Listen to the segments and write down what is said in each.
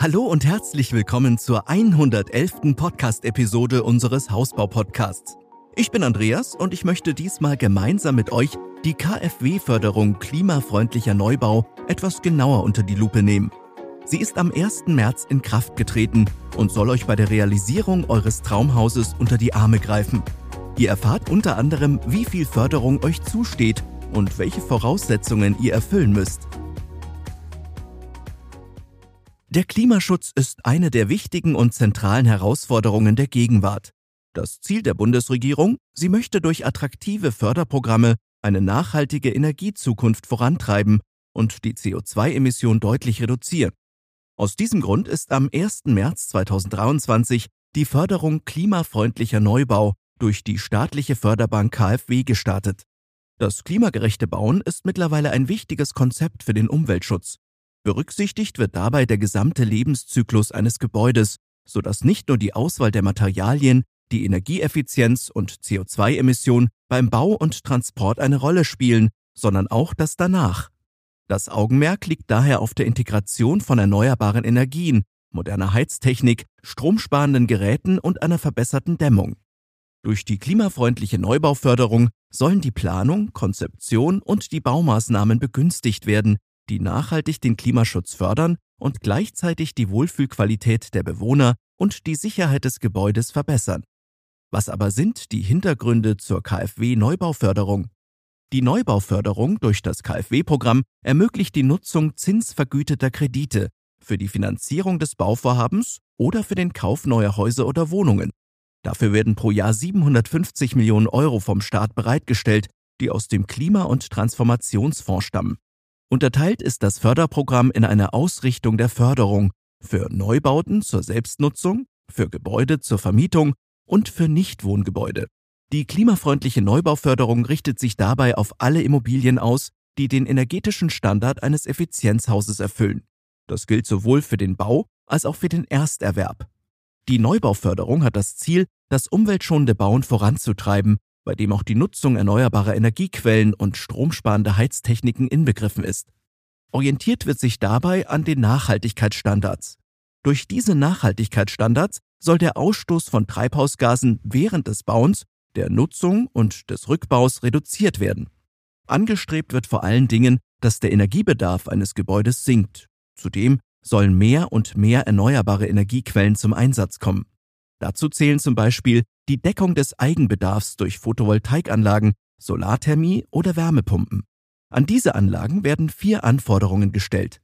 Hallo und herzlich willkommen zur 111. Podcast-Episode unseres Hausbau-Podcasts. Ich bin Andreas und ich möchte diesmal gemeinsam mit euch die KfW-Förderung klimafreundlicher Neubau etwas genauer unter die Lupe nehmen. Sie ist am 1. März in Kraft getreten und soll euch bei der Realisierung eures Traumhauses unter die Arme greifen. Ihr erfahrt unter anderem, wie viel Förderung euch zusteht und welche Voraussetzungen ihr erfüllen müsst. Der Klimaschutz ist eine der wichtigen und zentralen Herausforderungen der Gegenwart. Das Ziel der Bundesregierung, sie möchte durch attraktive Förderprogramme eine nachhaltige Energiezukunft vorantreiben und die CO2-Emission deutlich reduzieren. Aus diesem Grund ist am 1. März 2023 die Förderung klimafreundlicher Neubau durch die staatliche Förderbank KfW gestartet. Das klimagerechte Bauen ist mittlerweile ein wichtiges Konzept für den Umweltschutz. Berücksichtigt wird dabei der gesamte Lebenszyklus eines Gebäudes, sodass nicht nur die Auswahl der Materialien, die Energieeffizienz und CO2-Emission beim Bau und Transport eine Rolle spielen, sondern auch das danach. Das Augenmerk liegt daher auf der Integration von erneuerbaren Energien, moderner Heiztechnik, stromsparenden Geräten und einer verbesserten Dämmung. Durch die klimafreundliche Neubauförderung sollen die Planung, Konzeption und die Baumaßnahmen begünstigt werden, die nachhaltig den Klimaschutz fördern und gleichzeitig die Wohlfühlqualität der Bewohner und die Sicherheit des Gebäudes verbessern. Was aber sind die Hintergründe zur KfW-Neubauförderung? Die Neubauförderung durch das KfW-Programm ermöglicht die Nutzung zinsvergüteter Kredite für die Finanzierung des Bauvorhabens oder für den Kauf neuer Häuser oder Wohnungen. Dafür werden pro Jahr 750 Millionen Euro vom Staat bereitgestellt, die aus dem Klima- und Transformationsfonds stammen. Unterteilt ist das Förderprogramm in eine Ausrichtung der Förderung für Neubauten zur Selbstnutzung, für Gebäude zur Vermietung und für Nichtwohngebäude. Die klimafreundliche Neubauförderung richtet sich dabei auf alle Immobilien aus, die den energetischen Standard eines Effizienzhauses erfüllen. Das gilt sowohl für den Bau als auch für den Ersterwerb. Die Neubauförderung hat das Ziel, das umweltschonende Bauen voranzutreiben bei dem auch die Nutzung erneuerbarer Energiequellen und stromsparende Heiztechniken inbegriffen ist. Orientiert wird sich dabei an den Nachhaltigkeitsstandards. Durch diese Nachhaltigkeitsstandards soll der Ausstoß von Treibhausgasen während des Bauens, der Nutzung und des Rückbaus reduziert werden. Angestrebt wird vor allen Dingen, dass der Energiebedarf eines Gebäudes sinkt. Zudem sollen mehr und mehr erneuerbare Energiequellen zum Einsatz kommen. Dazu zählen zum Beispiel die Deckung des Eigenbedarfs durch Photovoltaikanlagen, Solarthermie oder Wärmepumpen. An diese Anlagen werden vier Anforderungen gestellt.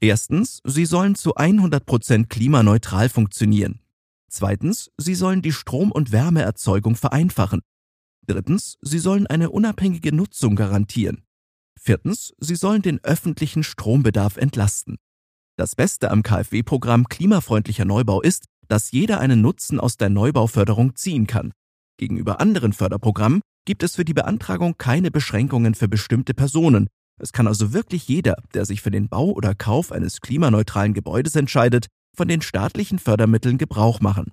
Erstens, sie sollen zu 100 Prozent klimaneutral funktionieren. Zweitens, sie sollen die Strom- und Wärmeerzeugung vereinfachen. Drittens, sie sollen eine unabhängige Nutzung garantieren. Viertens, sie sollen den öffentlichen Strombedarf entlasten. Das Beste am KfW-Programm klimafreundlicher Neubau ist, dass jeder einen Nutzen aus der Neubauförderung ziehen kann. Gegenüber anderen Förderprogrammen gibt es für die Beantragung keine Beschränkungen für bestimmte Personen. Es kann also wirklich jeder, der sich für den Bau oder Kauf eines klimaneutralen Gebäudes entscheidet, von den staatlichen Fördermitteln Gebrauch machen.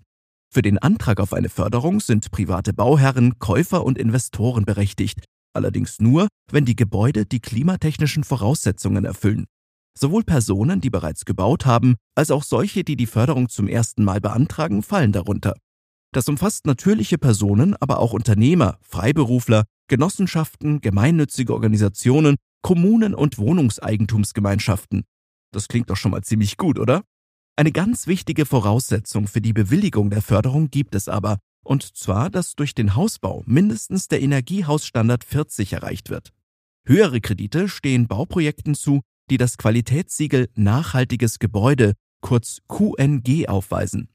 Für den Antrag auf eine Förderung sind private Bauherren, Käufer und Investoren berechtigt, allerdings nur, wenn die Gebäude die klimatechnischen Voraussetzungen erfüllen. Sowohl Personen, die bereits gebaut haben, als auch solche, die die Förderung zum ersten Mal beantragen, fallen darunter. Das umfasst natürliche Personen, aber auch Unternehmer, Freiberufler, Genossenschaften, gemeinnützige Organisationen, Kommunen und Wohnungseigentumsgemeinschaften. Das klingt doch schon mal ziemlich gut, oder? Eine ganz wichtige Voraussetzung für die Bewilligung der Förderung gibt es aber, und zwar, dass durch den Hausbau mindestens der Energiehausstandard 40 erreicht wird. Höhere Kredite stehen Bauprojekten zu, die das Qualitätssiegel Nachhaltiges Gebäude, kurz QNG, aufweisen.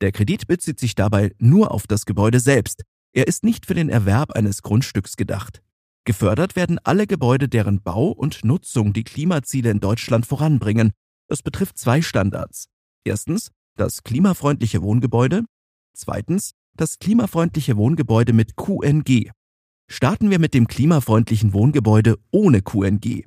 Der Kredit bezieht sich dabei nur auf das Gebäude selbst. Er ist nicht für den Erwerb eines Grundstücks gedacht. Gefördert werden alle Gebäude, deren Bau und Nutzung die Klimaziele in Deutschland voranbringen. Es betrifft zwei Standards. Erstens das klimafreundliche Wohngebäude. Zweitens das klimafreundliche Wohngebäude mit QNG. Starten wir mit dem klimafreundlichen Wohngebäude ohne QNG.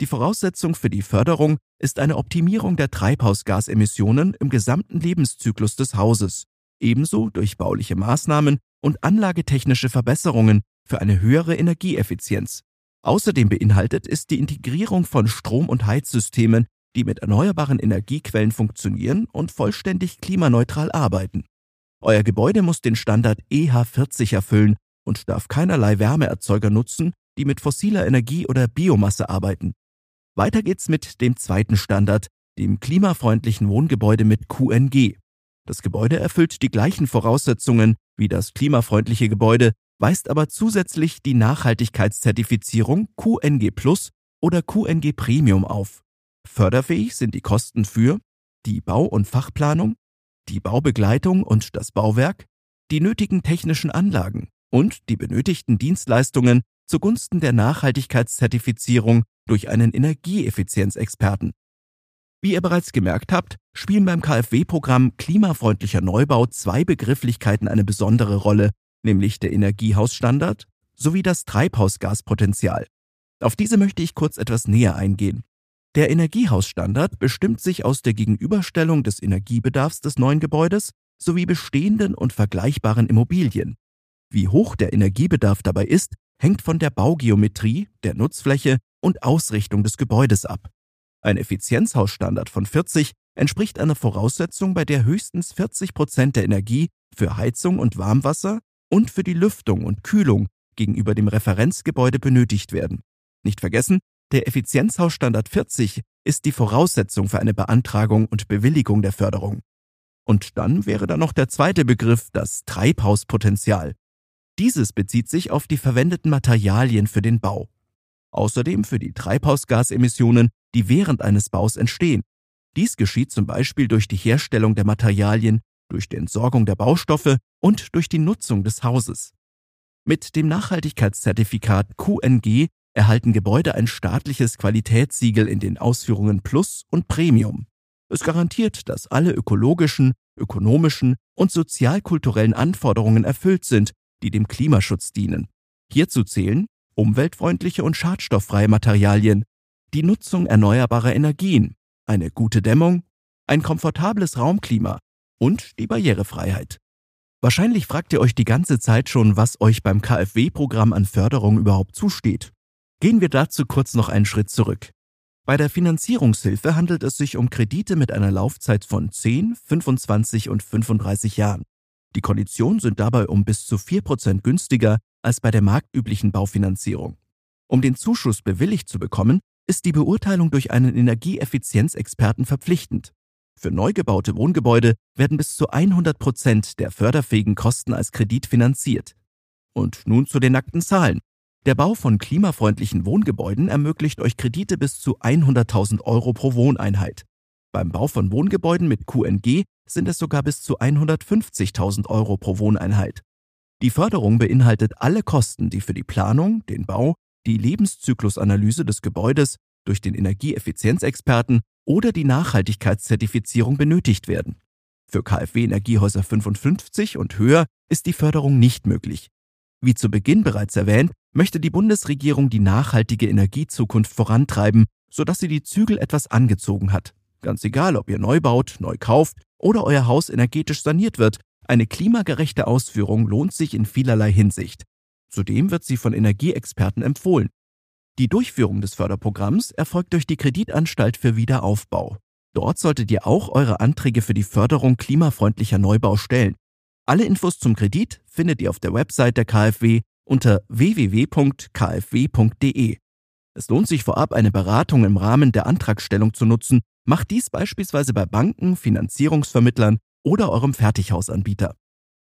Die Voraussetzung für die Förderung ist eine Optimierung der Treibhausgasemissionen im gesamten Lebenszyklus des Hauses, ebenso durch bauliche Maßnahmen und anlagetechnische Verbesserungen für eine höhere Energieeffizienz. Außerdem beinhaltet es die Integrierung von Strom- und Heizsystemen die mit erneuerbaren Energiequellen funktionieren und vollständig klimaneutral arbeiten. Euer Gebäude muss den Standard EH40 erfüllen und darf keinerlei Wärmeerzeuger nutzen, die mit fossiler Energie oder Biomasse arbeiten. Weiter geht's mit dem zweiten Standard, dem klimafreundlichen Wohngebäude mit QNG. Das Gebäude erfüllt die gleichen Voraussetzungen wie das klimafreundliche Gebäude, weist aber zusätzlich die Nachhaltigkeitszertifizierung QNG Plus oder QNG Premium auf. Förderfähig sind die Kosten für die Bau- und Fachplanung, die Baubegleitung und das Bauwerk, die nötigen technischen Anlagen und die benötigten Dienstleistungen zugunsten der Nachhaltigkeitszertifizierung durch einen Energieeffizienzexperten. Wie ihr bereits gemerkt habt, spielen beim KfW-Programm klimafreundlicher Neubau zwei Begrifflichkeiten eine besondere Rolle, nämlich der Energiehausstandard sowie das Treibhausgaspotenzial. Auf diese möchte ich kurz etwas näher eingehen. Der Energiehausstandard bestimmt sich aus der Gegenüberstellung des Energiebedarfs des neuen Gebäudes sowie bestehenden und vergleichbaren Immobilien. Wie hoch der Energiebedarf dabei ist, hängt von der Baugeometrie, der Nutzfläche und Ausrichtung des Gebäudes ab. Ein Effizienzhausstandard von 40 entspricht einer Voraussetzung, bei der höchstens 40 Prozent der Energie für Heizung und Warmwasser und für die Lüftung und Kühlung gegenüber dem Referenzgebäude benötigt werden. Nicht vergessen, der Effizienzhausstandard 40 ist die Voraussetzung für eine Beantragung und Bewilligung der Förderung. Und dann wäre da noch der zweite Begriff, das Treibhauspotenzial. Dieses bezieht sich auf die verwendeten Materialien für den Bau. Außerdem für die Treibhausgasemissionen, die während eines Baus entstehen. Dies geschieht zum Beispiel durch die Herstellung der Materialien, durch die Entsorgung der Baustoffe und durch die Nutzung des Hauses. Mit dem Nachhaltigkeitszertifikat QNG erhalten Gebäude ein staatliches Qualitätssiegel in den Ausführungen Plus und Premium. Es garantiert, dass alle ökologischen, ökonomischen und sozialkulturellen Anforderungen erfüllt sind, die dem Klimaschutz dienen. Hierzu zählen umweltfreundliche und schadstofffreie Materialien, die Nutzung erneuerbarer Energien, eine gute Dämmung, ein komfortables Raumklima und die Barrierefreiheit. Wahrscheinlich fragt ihr euch die ganze Zeit schon, was euch beim KfW-Programm an Förderung überhaupt zusteht. Gehen wir dazu kurz noch einen Schritt zurück. Bei der Finanzierungshilfe handelt es sich um Kredite mit einer Laufzeit von 10, 25 und 35 Jahren. Die Konditionen sind dabei um bis zu 4% günstiger als bei der marktüblichen Baufinanzierung. Um den Zuschuss bewilligt zu bekommen, ist die Beurteilung durch einen Energieeffizienzexperten verpflichtend. Für neu gebaute Wohngebäude werden bis zu 100 Prozent der förderfähigen Kosten als Kredit finanziert. Und nun zu den nackten Zahlen. Der Bau von klimafreundlichen Wohngebäuden ermöglicht euch Kredite bis zu 100.000 Euro pro Wohneinheit. Beim Bau von Wohngebäuden mit QNG sind es sogar bis zu 150.000 Euro pro Wohneinheit. Die Förderung beinhaltet alle Kosten, die für die Planung, den Bau, die Lebenszyklusanalyse des Gebäudes durch den Energieeffizienzexperten oder die Nachhaltigkeitszertifizierung benötigt werden. Für KfW Energiehäuser 55 und höher ist die Förderung nicht möglich. Wie zu Beginn bereits erwähnt, möchte die Bundesregierung die nachhaltige Energiezukunft vorantreiben, sodass sie die Zügel etwas angezogen hat. Ganz egal, ob ihr neu baut, neu kauft oder euer Haus energetisch saniert wird, eine klimagerechte Ausführung lohnt sich in vielerlei Hinsicht. Zudem wird sie von Energieexperten empfohlen. Die Durchführung des Förderprogramms erfolgt durch die Kreditanstalt für Wiederaufbau. Dort solltet ihr auch eure Anträge für die Förderung klimafreundlicher Neubau stellen. Alle Infos zum Kredit findet ihr auf der Website der KfW unter www.kfw.de. Es lohnt sich vorab eine Beratung im Rahmen der Antragstellung zu nutzen. Macht dies beispielsweise bei Banken, Finanzierungsvermittlern oder eurem Fertighausanbieter.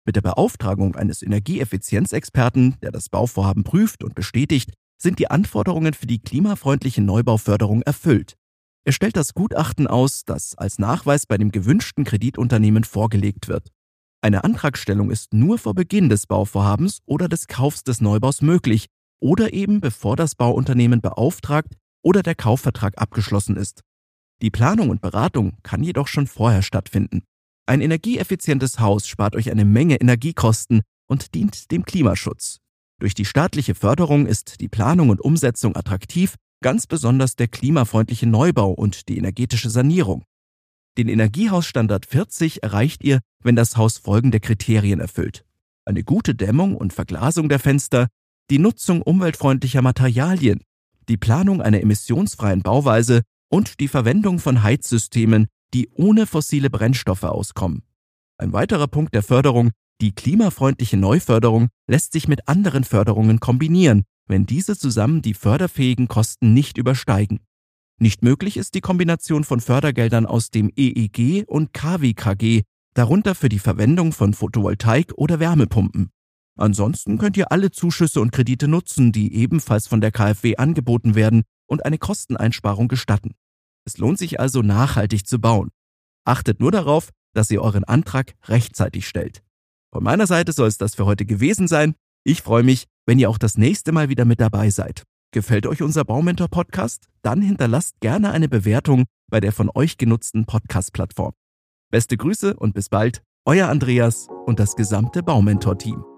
Mit der Beauftragung eines Energieeffizienzexperten, der das Bauvorhaben prüft und bestätigt, sind die Anforderungen für die klimafreundliche Neubauförderung erfüllt. Er stellt das Gutachten aus, das als Nachweis bei dem gewünschten Kreditunternehmen vorgelegt wird. Eine Antragstellung ist nur vor Beginn des Bauvorhabens oder des Kaufs des Neubaus möglich oder eben bevor das Bauunternehmen beauftragt oder der Kaufvertrag abgeschlossen ist. Die Planung und Beratung kann jedoch schon vorher stattfinden. Ein energieeffizientes Haus spart euch eine Menge Energiekosten und dient dem Klimaschutz. Durch die staatliche Förderung ist die Planung und Umsetzung attraktiv, ganz besonders der klimafreundliche Neubau und die energetische Sanierung. Den Energiehausstandard 40 erreicht ihr, wenn das Haus folgende Kriterien erfüllt. Eine gute Dämmung und Verglasung der Fenster, die Nutzung umweltfreundlicher Materialien, die Planung einer emissionsfreien Bauweise und die Verwendung von Heizsystemen, die ohne fossile Brennstoffe auskommen. Ein weiterer Punkt der Förderung, die klimafreundliche Neuförderung, lässt sich mit anderen Förderungen kombinieren, wenn diese zusammen die förderfähigen Kosten nicht übersteigen. Nicht möglich ist die Kombination von Fördergeldern aus dem EEG und KWKG, darunter für die Verwendung von Photovoltaik oder Wärmepumpen. Ansonsten könnt ihr alle Zuschüsse und Kredite nutzen, die ebenfalls von der KfW angeboten werden und eine Kosteneinsparung gestatten. Es lohnt sich also nachhaltig zu bauen. Achtet nur darauf, dass ihr euren Antrag rechtzeitig stellt. Von meiner Seite soll es das für heute gewesen sein. Ich freue mich, wenn ihr auch das nächste Mal wieder mit dabei seid. Gefällt euch unser Baumentor Podcast? Dann hinterlasst gerne eine Bewertung bei der von euch genutzten Podcast-Plattform. Beste Grüße und bis bald, euer Andreas und das gesamte Baumentor-Team.